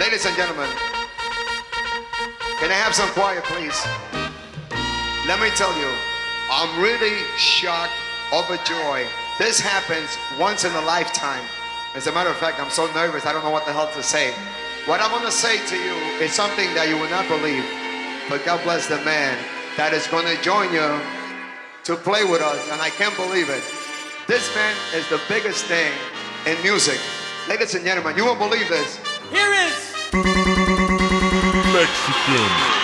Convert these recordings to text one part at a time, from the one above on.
Ladies and gentlemen, can I have some quiet, please? Let me tell you, I'm really shocked, overjoyed. This happens once in a lifetime. As a matter of fact, I'm so nervous, I don't know what the hell to say. What I'm gonna say to you is something that you will not believe. But God bless the man that is gonna join you to play with us, and I can't believe it. This man is the biggest thing in music. Ladies and gentlemen, you won't believe this. Here is Mexican.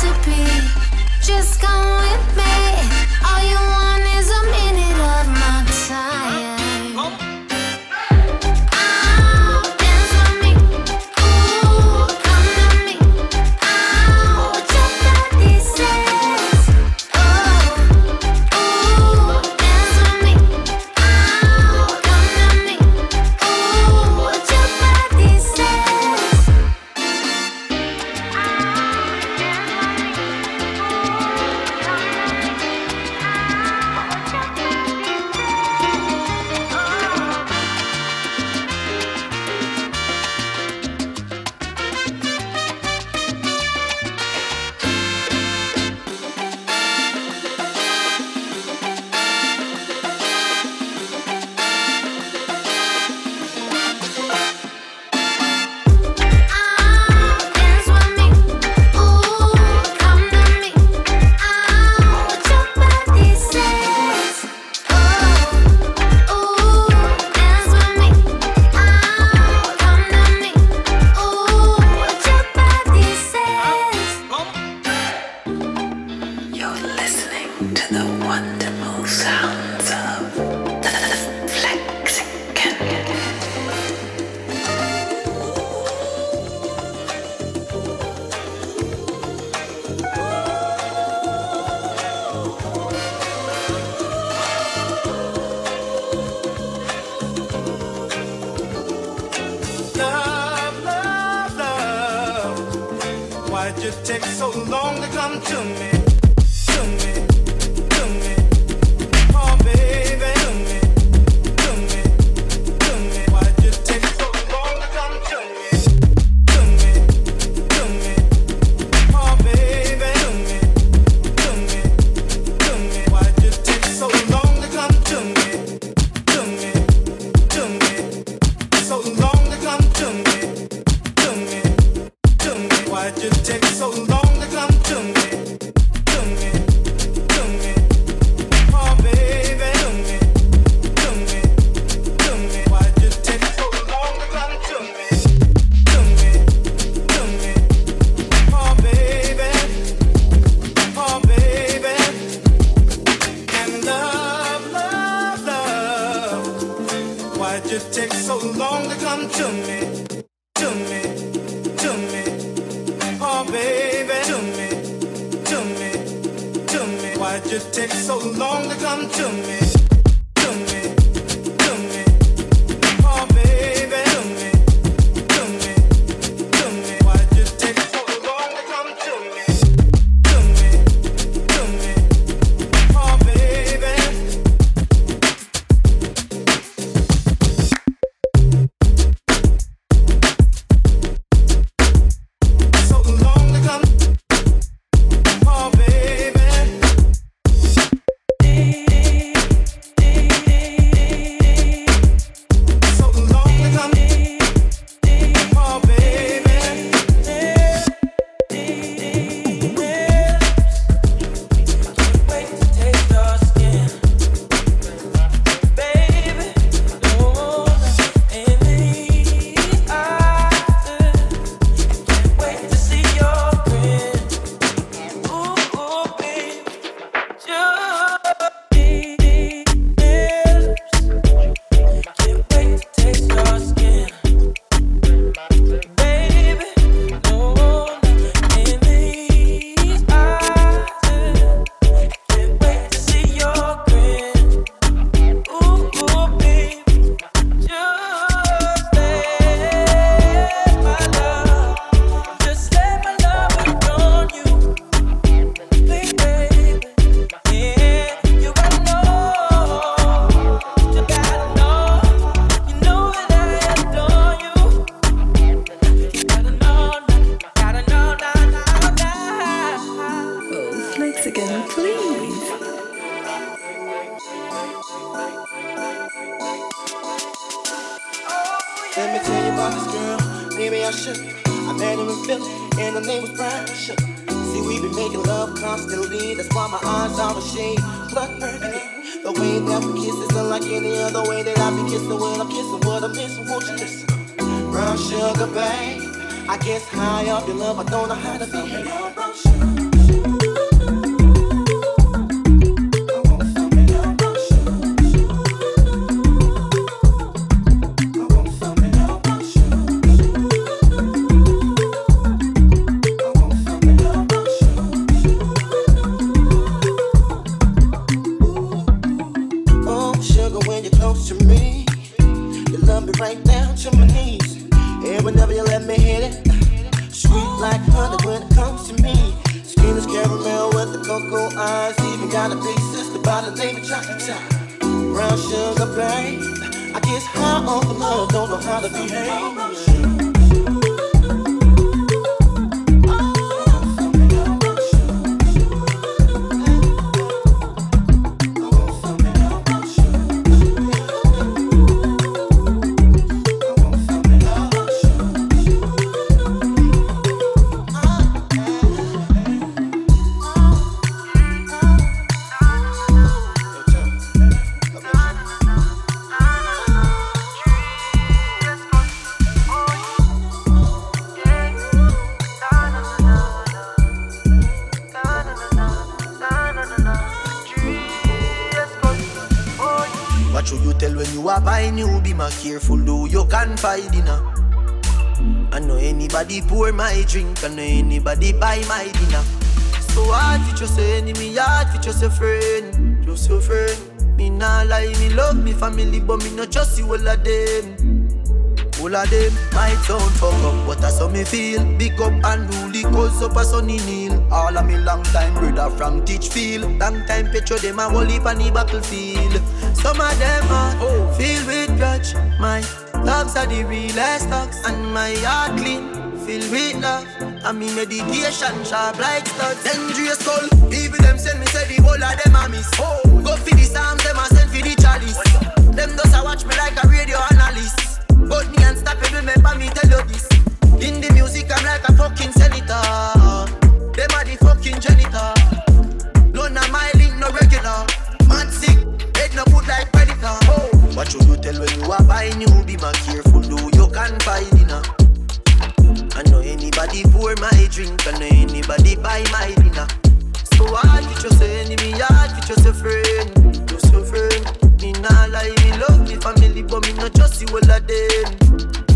to be just gone. About this girl. Maybe I should. I met her in Philly, and her name was Brian Shook. See, we been making love constantly. That's why my eyes are a shade blood burgundy. The way that we kiss is unlike any other way that I be kissing when I'm kissing. What I'm missing, won't you listen? Brown sugar, babe. I guess high up your love, I don't know how to behave. Drink, I know anybody buy my dinner. So hard for just a enemy, hard for just a friend, just a friend. Me nah lie, me love me family, but me not just you all of them. All of them my sound fuck up, but that's how me feel. Big up and rule cause up a sunny kneel. All of me long time brother from Teachfield. Long time picture them a whole heap on the battlefield. Some of them are filled with grudge. My dogs are the realest dogs, and my heart clean, filled with love. And me meditation sharp like studs. Dangerous skull, people them send me say the whole of them a miss. Oh, go for the psalms, them a send for the chalice. Them does a watch me like a radio analyst. But me unstoppable, remember me tell you this. In the music, I'm like a fucking senator. Them are the fucking janitor. None of my link no regular. Man sick, head no put like predator. Oh. What should you tell when you are buying you? Be more careful, do you can find dinner. I know anybody pour my drink, I know anybody buy my dinner. So hard just a enemy, hard just a friend, just a friend. Me nah lie, me love me family, but me not just see all of them.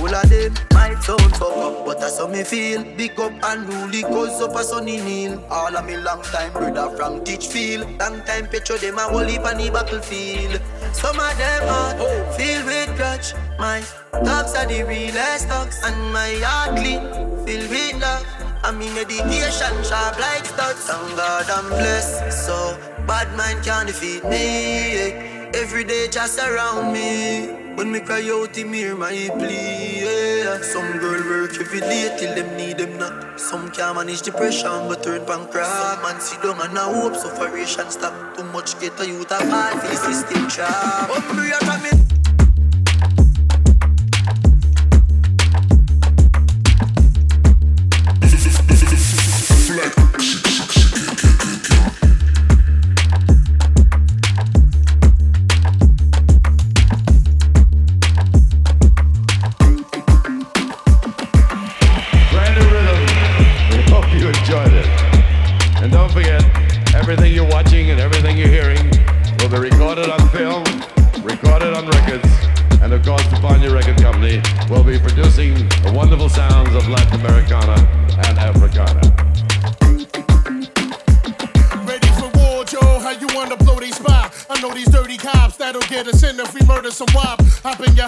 All of them might sound fuck up, but that's how me feel. Big up and rule cause up a sunny kneel. All of me long time brother from Teachfield. Long time picture them a whole heap on the battlefield. Some of them heart filled with grudge. My dogs are the realest dogs, and my heart clean, filled with love. And me meditation sharp like studs. Thank God I'm blessed, so bad mind can't defeat me. Every day just around me. When me cry out in mirror, my plea. Yeah. Some girl work every day till them need them not. Some can't manage depression but turn pan crack. Man sit down and I hope sufferation stop. Too much get a youth a fall for system trap. Hungry at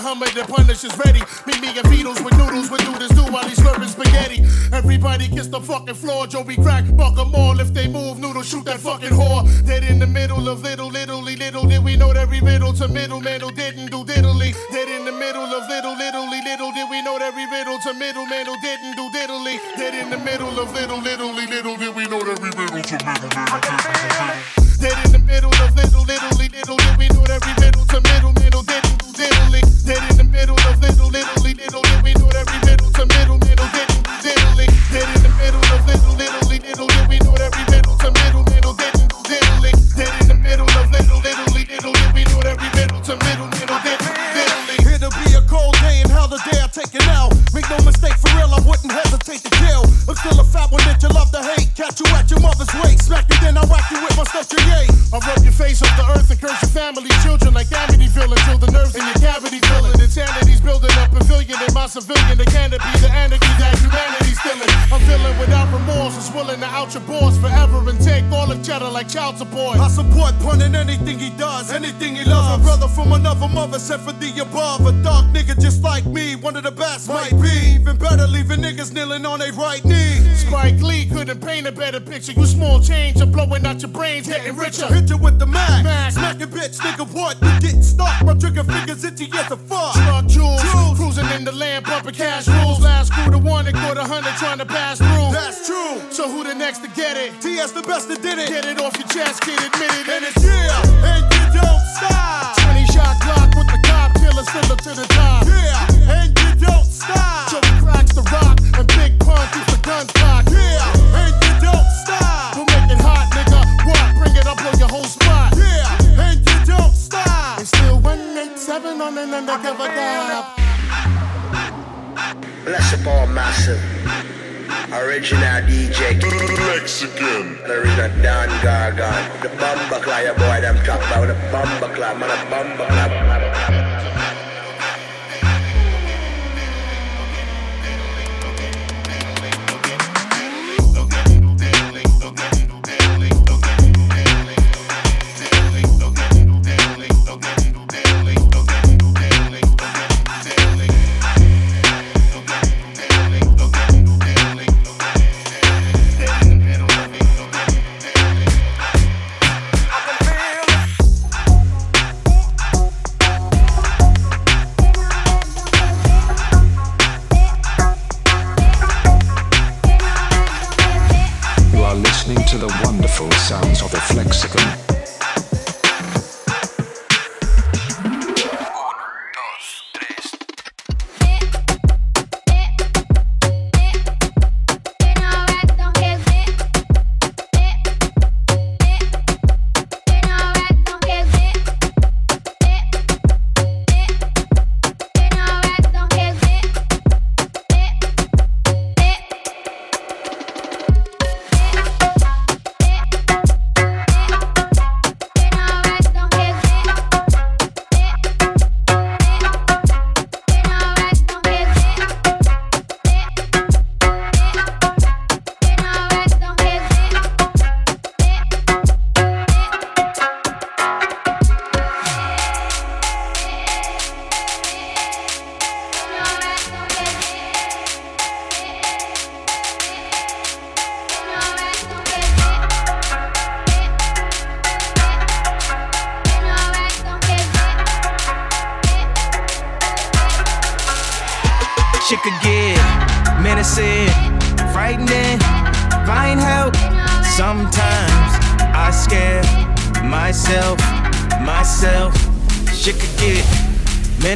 Hummer, the punish is ready. Meet me and Beatles with noodles, with noodles do while he's slurping spaghetti. Everybody kiss the fucking floor, Joe. We crack, buck 'em all. If they move, noodles shoot that fucking whore. Dead in the middle of little, littly, little did we know that every riddle to middleman who didn't do diddly. Dead in the middle of little, littly, little did we know that every riddle to middleman who didn't do diddly. Dead in the middle of little, littly, little did we know that every riddle to middleman. Dead in the middle of little, littly, little did we know that every riddle to middleman who didn't do diddly. Dead in the middle of little, littly, little did we know every riddle to middleman who didn't do diddly. Dead in the middle of little, littly, little did we know every riddle to middleman who didn't do diddly. Dead in the middle of little, littly, little did we know every riddle to middleman who didn't do diddly. It'll be a cold day and hell the day I take it out. Make no mistake, for real, I wouldn't hesitate to kill. I'm still a fat one that you love to hate. Catch you at your mother's waist. Smack you, then I whack you with my stuff yay. I family, children like Amityville until the nerves in your cavity fill it. Insanity's building a pavilion in my civilian. The canopy, the anarchy that humanity's stealing. I'm feeling without remorse. Is willing to out your boss forever and take all the cheddar like child support. I support pun in anything he does, anything he loves. A brother from another mother sent for the above. A dark nigga just like me, one of the best might be. Even better, leaving niggas kneeling on their right knee. Spike Lee couldn't paint a better picture. You small change, you're blowing out your brains, getting richer. Hit you with the mag, mag. smack a bitch, nigga. What? You getting stuck? My trigger fingers itchy as a fuck. Struck jewels, cruising in the land, bumping cash rules. Last crew, the one that caught a hundred trying to pass through. That's true. So who the next to get it? TS the best that did it. Get it off your chest, kid, admit it. And it's yeah, and you don't stop. 20 shot Glock with the cop killer, still up to the top. Yeah, and you don't stop. Joey cracks the rock, and Big Pun keeps the guns cocked. Yeah, and you don't stop. We'll make it hot, nigga. What? Bring it up on your whole spot. Yeah, and you don't stop. It's still 187 on an undercover dab. Bless up all massive. Original DJ Mexican. Original Don Gargan. The Bumba Clay boy them talk about the Bumba Clay. Man, the Bumba Clay.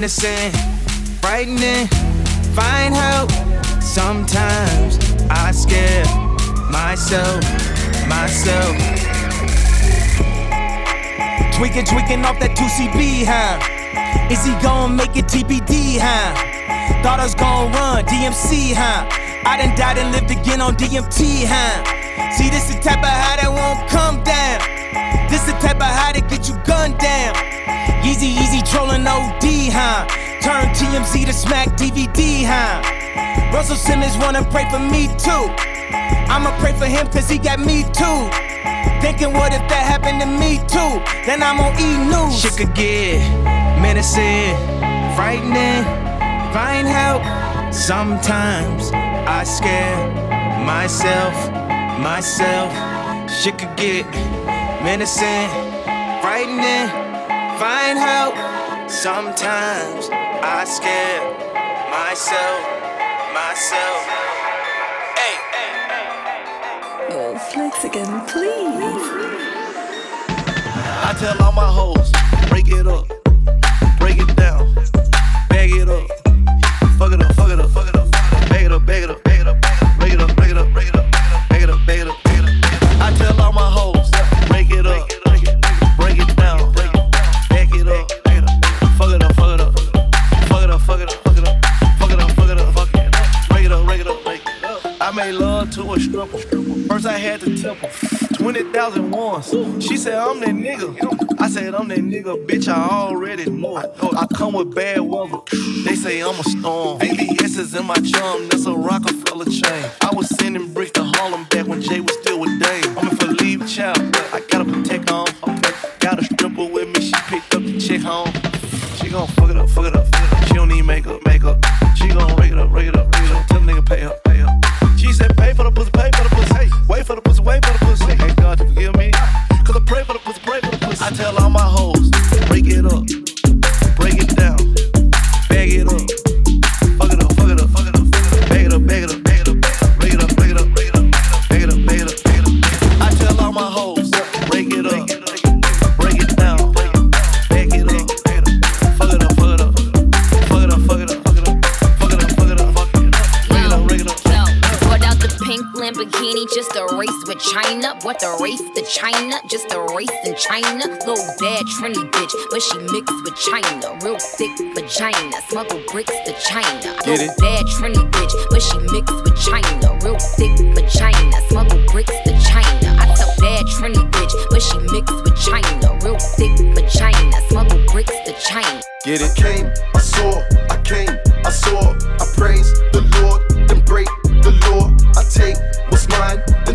Menacing, frightening, find help. Sometimes I scare myself, myself. Tweaking, tweaking off that 2CB, huh? Is he gonna make it TBD, huh? Thought I was gonna run DMC, huh? I done died and lived again on DMT, huh? See, this the type of high that won't come down. This the type of high that get you gunned down. Easy, easy trolling OD, huh? Turn TMZ to smack DVD, huh? Russell Simmons wanna pray for me too. I'ma pray for him cause he got me too. Thinking what if that happened to me too? Then I'm on E News. Shit could get menacing, frightening, find help. Sometimes I scare myself, myself. Shit could get menacing, frightening, find help. Sometimes I scare myself, myself. Hey, Oh, flex again, please. I tell all my hoes, break it up, 20,000 once. She said, I'm that nigga. I said, I'm that nigga, bitch, I already know. I come with bad weather. They say I'm a storm. ABS is in my chum, that's a Rockefeller chain. I was sending bricks to Harlem back when Jay was still race with China. What the race to China? Just a race in China. Little bad trendy bitch, but she mixed with China. Real thick vagina, smuggle bricks to China. Get Little it? bad trendy bitch, but she mixed with China. Real thick vagina, smuggle bricks to China. I tell bad trendy bitch, but she mixed with China. Real thick vagina, smuggle bricks to China. Get it? Came, I saw, I came, I saw, I praise the Lord, then break the law. I take what's mine, then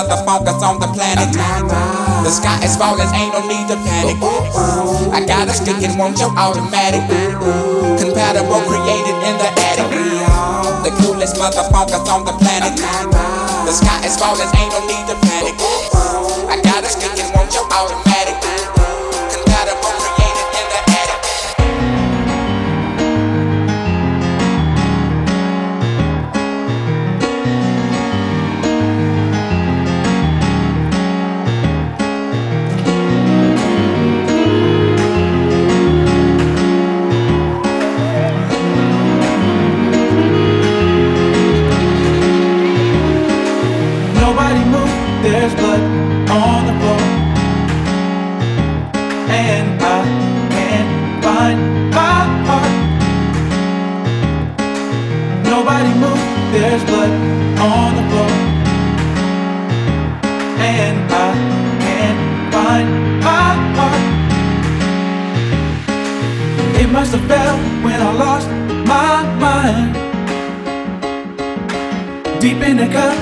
motherfuckers on the planet. The sky is falling, ain't no need to panic. I got a stick and want your automatic. Compatible, created in the attic. The coolest motherfuckers on the planet. The sky is falling, ain't no need to panic. I got a stick and want your automatic. must have felt when I lost my mind. Deep in the cup,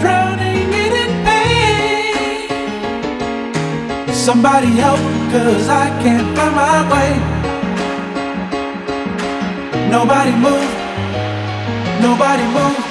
drowning in pain. Somebody help, cause I can't find my way. Nobody move, nobody move.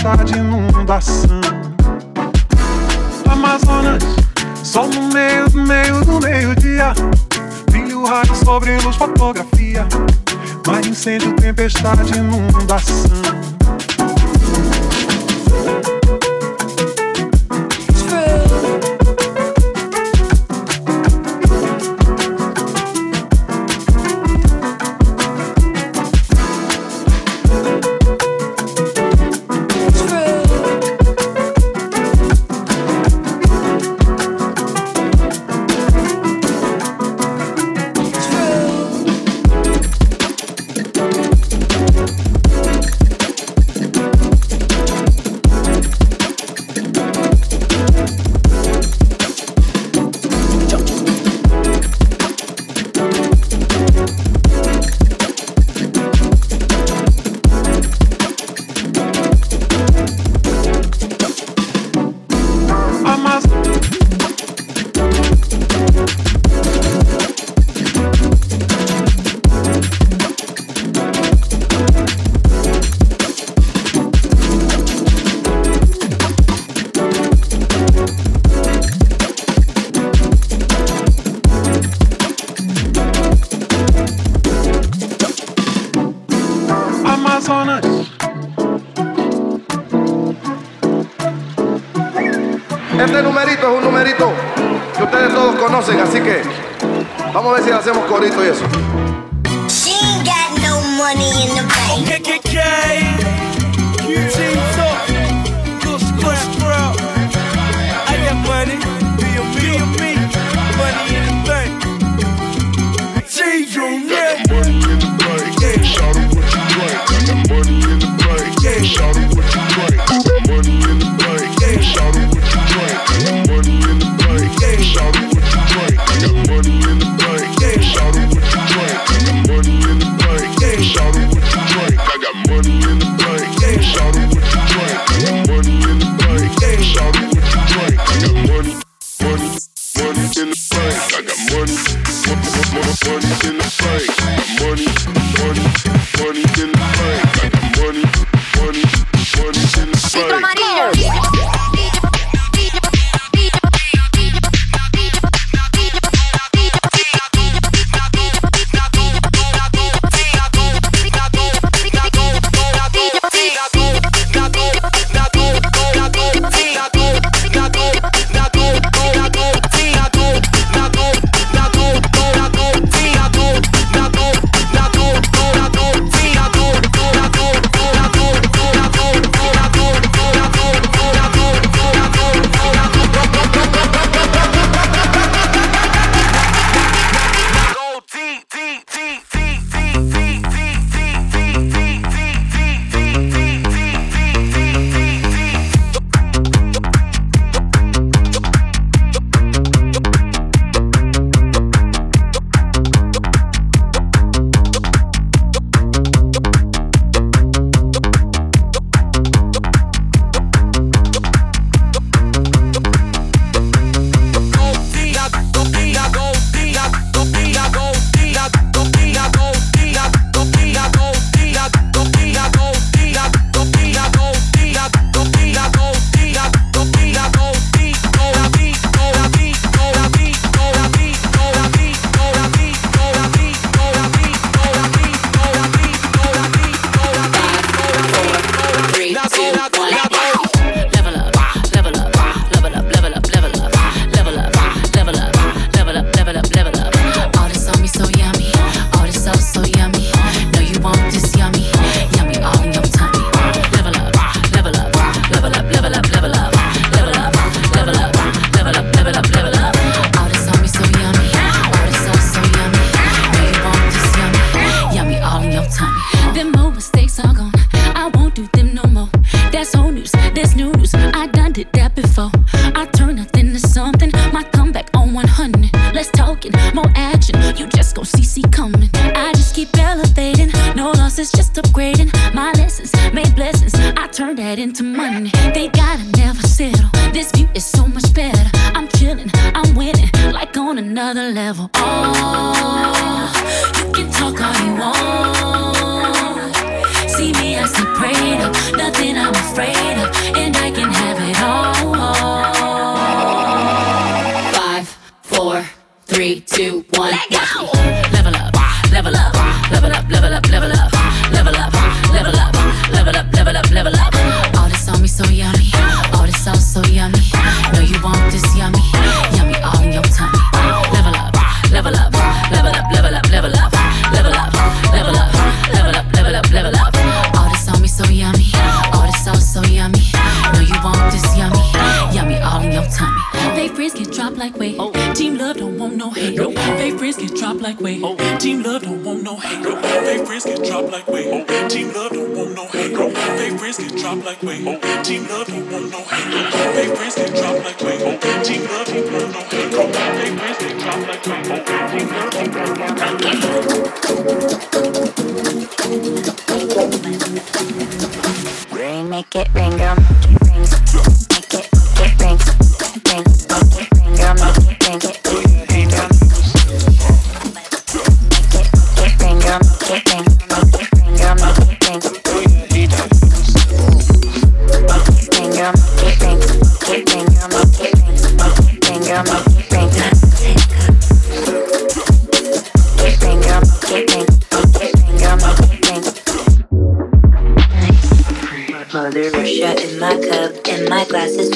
Tempestade de inundação. Amazonas, sol no meio do meio do meio-dia. Brilho raio sobre luz, fotografia. Mar, incêndio, tempestade, inundação.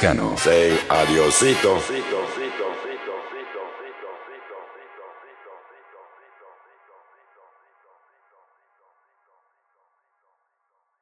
mexicano. Say adiosito.